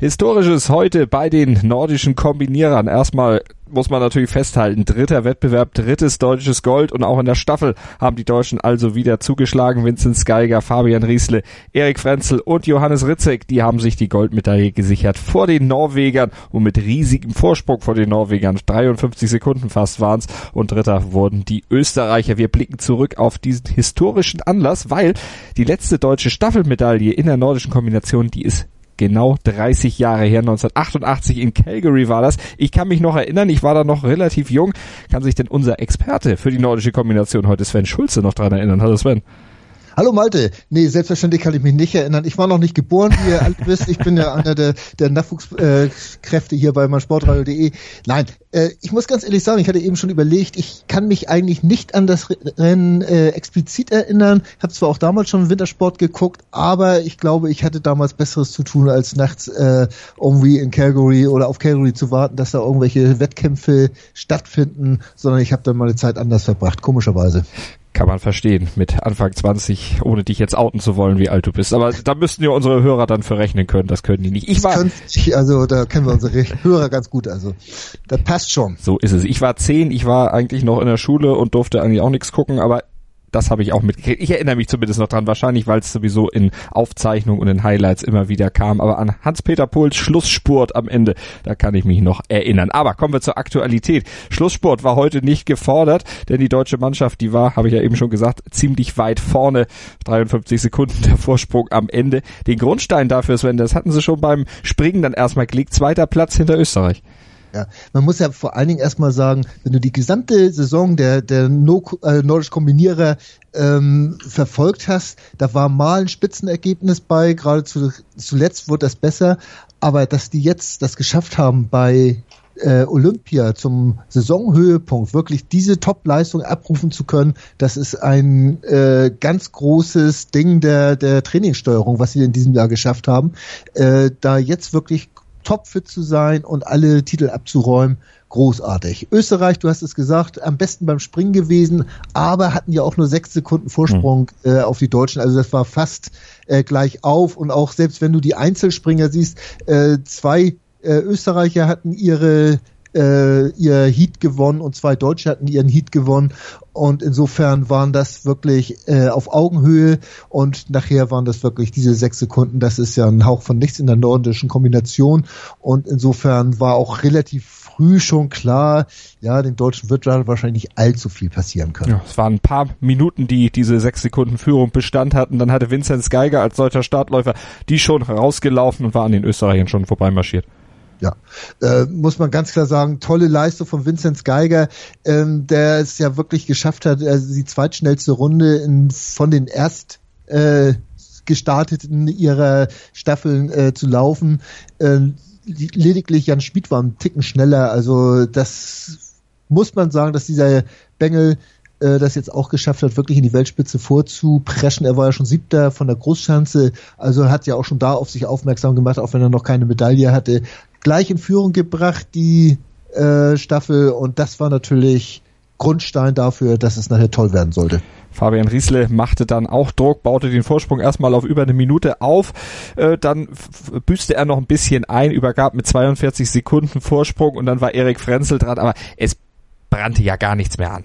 Historisches heute bei den nordischen Kombinierern. Erstmal muss man natürlich festhalten, dritter Wettbewerb, drittes deutsches Gold und auch in der Staffel haben die Deutschen also wieder zugeschlagen. Vincent Geiger, Fabian Riesle, Erik Frenzel und Johannes Ritzek, die haben sich die Goldmedaille gesichert vor den Norwegern und mit riesigem Vorsprung vor den Norwegern. 53 Sekunden fast waren's und dritter wurden die Österreicher. Wir blicken zurück auf diesen historischen Anlass, weil die letzte deutsche Staffelmedaille in der nordischen Kombination, die ist genau 30 Jahre her, 1988 in Calgary war das. Ich kann mich noch erinnern, ich war da noch relativ jung. Kann sich denn unser Experte für die nordische Kombination heute Sven Schulze noch dran erinnern? Hallo Sven. Hallo Malte. Nee, selbstverständlich kann ich mich nicht erinnern. Ich war noch nicht geboren, wie ihr alle wisst. Ich bin ja einer der, der Nachwuchskräfte hier bei meinsportradio.de. Nein, äh, ich muss ganz ehrlich sagen, ich hatte eben schon überlegt, ich kann mich eigentlich nicht an das Rennen äh, explizit erinnern. Habe zwar auch damals schon Wintersport geguckt, aber ich glaube, ich hatte damals Besseres zu tun, als nachts äh, irgendwie in Calgary oder auf Calgary zu warten, dass da irgendwelche Wettkämpfe stattfinden, sondern ich habe dann meine Zeit anders verbracht, komischerweise kann man verstehen, mit Anfang 20, ohne dich jetzt outen zu wollen, wie alt du bist. Aber da müssten ja unsere Hörer dann für rechnen können, das können die nicht. Ich war, also da kennen wir unsere Hörer ganz gut, also das passt schon. So ist es. Ich war zehn, ich war eigentlich noch in der Schule und durfte eigentlich auch nichts gucken, aber das habe ich auch mitgekriegt. Ich erinnere mich zumindest noch dran, wahrscheinlich, weil es sowieso in Aufzeichnungen und in Highlights immer wieder kam. Aber an Hans-Peter Pohls Schlussspurt am Ende, da kann ich mich noch erinnern. Aber kommen wir zur Aktualität. Schlussspurt war heute nicht gefordert, denn die deutsche Mannschaft, die war, habe ich ja eben schon gesagt, ziemlich weit vorne. 53 Sekunden der Vorsprung am Ende. Den Grundstein dafür, Sven, das hatten sie schon beim Springen dann erstmal gelegt. Zweiter Platz hinter Österreich. Ja, man muss ja vor allen Dingen erstmal sagen, wenn du die gesamte Saison der, der no, äh, Nordisch Kombinierer ähm, verfolgt hast, da war mal ein Spitzenergebnis bei, gerade zu, zuletzt wurde das besser, aber dass die jetzt das geschafft haben bei äh, Olympia zum Saisonhöhepunkt wirklich diese Top-Leistung abrufen zu können, das ist ein äh, ganz großes Ding der, der Trainingssteuerung, was sie in diesem Jahr geschafft haben. Äh, da jetzt wirklich topfit zu sein und alle Titel abzuräumen. Großartig. Österreich, du hast es gesagt, am besten beim Springen gewesen, aber hatten ja auch nur sechs Sekunden Vorsprung mhm. äh, auf die Deutschen. Also das war fast äh, gleich auf. Und auch selbst wenn du die Einzelspringer siehst, äh, zwei äh, Österreicher hatten ihre äh, ihr Heat gewonnen und zwei Deutsche hatten ihren Heat gewonnen. Und insofern waren das wirklich äh, auf Augenhöhe. Und nachher waren das wirklich diese sechs Sekunden, das ist ja ein Hauch von nichts in der nordischen Kombination. Und insofern war auch relativ früh schon klar, ja, den Deutschen wird wahrscheinlich nicht allzu viel passieren können. Ja, es waren ein paar Minuten, die diese sechs Sekunden Führung Bestand hatten. Dann hatte Vinzenz Geiger als deutscher Startläufer die schon rausgelaufen und war an den Österreichern schon vorbeimarschiert ja, äh, muss man ganz klar sagen, tolle Leistung von Vinzenz Geiger, ähm, der es ja wirklich geschafft hat, also die zweitschnellste Runde in, von den erst äh, gestarteten ihrer Staffeln äh, zu laufen. Äh, lediglich Jan Schmid war einen Ticken schneller, also das muss man sagen, dass dieser Bengel äh, das jetzt auch geschafft hat, wirklich in die Weltspitze vorzupreschen. Er war ja schon siebter von der Großschanze, also hat ja auch schon da auf sich aufmerksam gemacht, auch wenn er noch keine Medaille hatte gleich in Führung gebracht, die äh, Staffel. Und das war natürlich Grundstein dafür, dass es nachher toll werden sollte. Fabian Riesle machte dann auch Druck, baute den Vorsprung erstmal auf über eine Minute auf, äh, dann büßte er noch ein bisschen ein, übergab mit 42 Sekunden Vorsprung und dann war Erik Frenzel dran, aber es brannte ja gar nichts mehr an.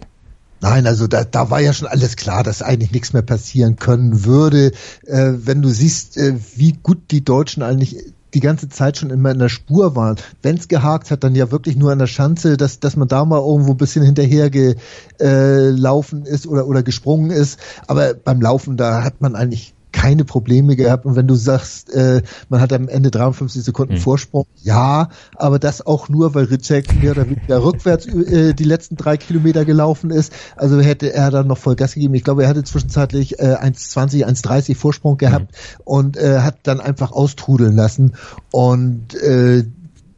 Nein, also da, da war ja schon alles klar, dass eigentlich nichts mehr passieren können würde. Äh, wenn du siehst, äh, wie gut die Deutschen eigentlich die ganze Zeit schon immer in der Spur waren. Wenn es gehakt hat, dann ja wirklich nur an der Schanze, dass, dass man da mal irgendwo ein bisschen hinterher gelaufen äh, ist oder, oder gesprungen ist. Aber beim Laufen, da hat man eigentlich keine Probleme gehabt. Und wenn du sagst, äh, man hat am Ende 53 Sekunden mhm. Vorsprung, ja, aber das auch nur, weil Ritschek mehr oder weniger rückwärts äh, die letzten drei Kilometer gelaufen ist. Also hätte er dann noch voll Gas gegeben. Ich glaube, er hatte zwischenzeitlich äh, 1,20, 1,30 Vorsprung gehabt mhm. und äh, hat dann einfach austrudeln lassen. Und äh,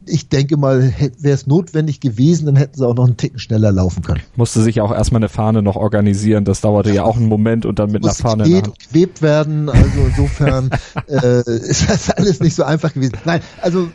ich denke mal, wäre es notwendig gewesen, dann hätten sie auch noch einen Ticken schneller laufen können. Musste sich auch erstmal eine Fahne noch organisieren. Das dauerte ja, ja auch einen Moment und dann mit einer Fahne. Geht, gewebt werden. Also insofern äh, ist das alles nicht so einfach gewesen. Nein, also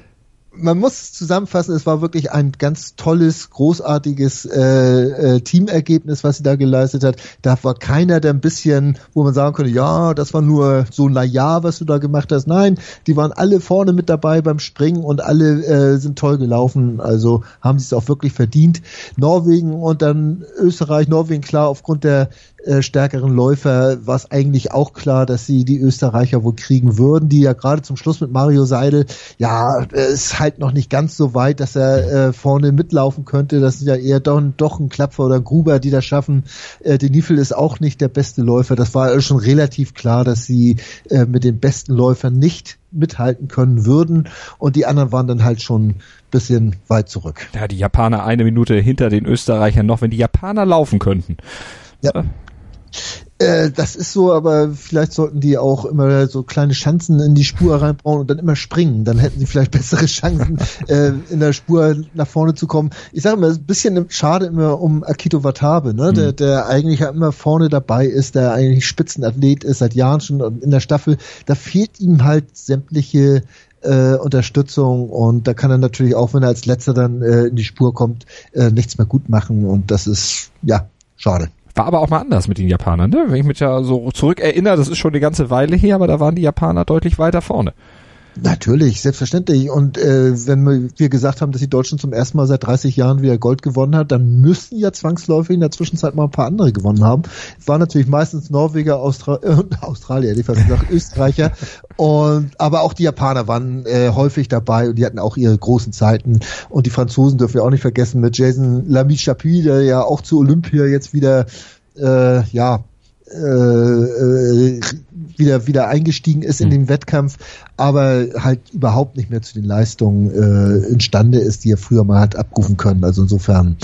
man muss zusammenfassen, es war wirklich ein ganz tolles, großartiges äh, äh, Teamergebnis, was sie da geleistet hat. Da war keiner, der ein bisschen, wo man sagen könnte, ja, das war nur so na ja, was du da gemacht hast. Nein, die waren alle vorne mit dabei beim Springen und alle äh, sind toll gelaufen. Also haben sie es auch wirklich verdient. Norwegen und dann Österreich, Norwegen klar aufgrund der äh, stärkeren Läufer war es eigentlich auch klar, dass sie die Österreicher wohl kriegen würden, die ja gerade zum Schluss mit Mario Seidel, ja, ist halt noch nicht ganz so weit, dass er äh, vorne mitlaufen könnte. Das sind ja eher doch, doch ein Klapfer oder ein Gruber, die das schaffen. Äh, Denifel ist auch nicht der beste Läufer. Das war schon relativ klar, dass sie äh, mit den besten Läufern nicht mithalten können würden und die anderen waren dann halt schon bisschen weit zurück. Ja, die Japaner eine Minute hinter den Österreichern noch, wenn die Japaner laufen könnten. Ja. Äh, das ist so, aber vielleicht sollten die auch immer so kleine Schanzen in die Spur reinbauen und dann immer springen. Dann hätten sie vielleicht bessere Chancen, äh, in der Spur nach vorne zu kommen. Ich sage mal, ein bisschen schade immer um Akito Watabe, ne? Mhm. Der, der eigentlich ja immer vorne dabei ist, der eigentlich Spitzenathlet ist seit Jahren schon in der Staffel. Da fehlt ihm halt sämtliche äh, Unterstützung und da kann er natürlich auch, wenn er als letzter dann äh, in die Spur kommt, äh, nichts mehr gut machen und das ist ja schade. War aber auch mal anders mit den Japanern, ne? Wenn ich mich ja so zurückerinnere, das ist schon eine ganze Weile her, aber da waren die Japaner deutlich weiter vorne. Natürlich, selbstverständlich. Und äh, wenn wir gesagt haben, dass die Deutschen zum ersten Mal seit 30 Jahren wieder Gold gewonnen hat, dann müssten ja zwangsläufig in der Zwischenzeit mal ein paar andere gewonnen haben. War natürlich meistens Norweger, Austra äh, Australier, die fast gesagt, Österreicher. Und aber auch die Japaner waren äh, häufig dabei und die hatten auch ihre großen Zeiten. Und die Franzosen dürfen wir auch nicht vergessen mit Jason Lamy Chapuis, der ja auch zu Olympia jetzt wieder äh, ja äh, äh, wieder wieder eingestiegen ist in mhm. den Wettkampf, aber halt überhaupt nicht mehr zu den Leistungen äh, imstande ist, die er früher mal hat abrufen können. Also insofern,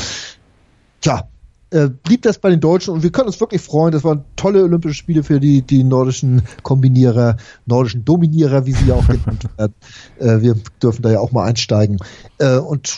tja, äh, blieb das bei den Deutschen und wir können uns wirklich freuen. Das waren tolle Olympische Spiele für die, die nordischen Kombinierer, nordischen Dominierer, wie sie ja auch genannt werden. Äh, wir dürfen da ja auch mal einsteigen. Äh, und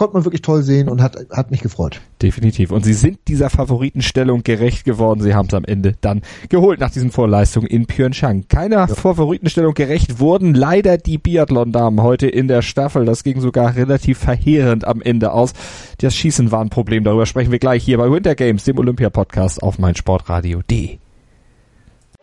konnte man wirklich toll sehen und hat, hat mich gefreut. Definitiv. Und sie sind dieser Favoritenstellung gerecht geworden. Sie haben es am Ende dann geholt nach diesen Vorleistungen in Pyeongchang. Keiner ja. Favoritenstellung gerecht wurden leider die Biathlon-Damen heute in der Staffel. Das ging sogar relativ verheerend am Ende aus. Das Schießen war ein Problem. Darüber sprechen wir gleich hier bei Winter Games, dem Olympia-Podcast auf meinsportradio.de.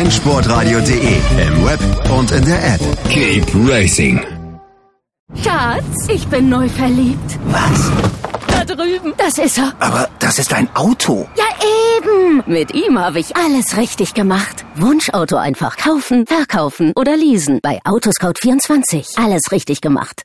meinsportradio.de im Web und in der App. Keep Racing. Schatz, ich bin neu verliebt. Was? Da drüben. Das ist er. Aber das ist ein Auto. Ja, eben. Mit ihm habe ich alles richtig gemacht. Wunschauto einfach kaufen, verkaufen oder leasen. Bei Autoscout24. Alles richtig gemacht.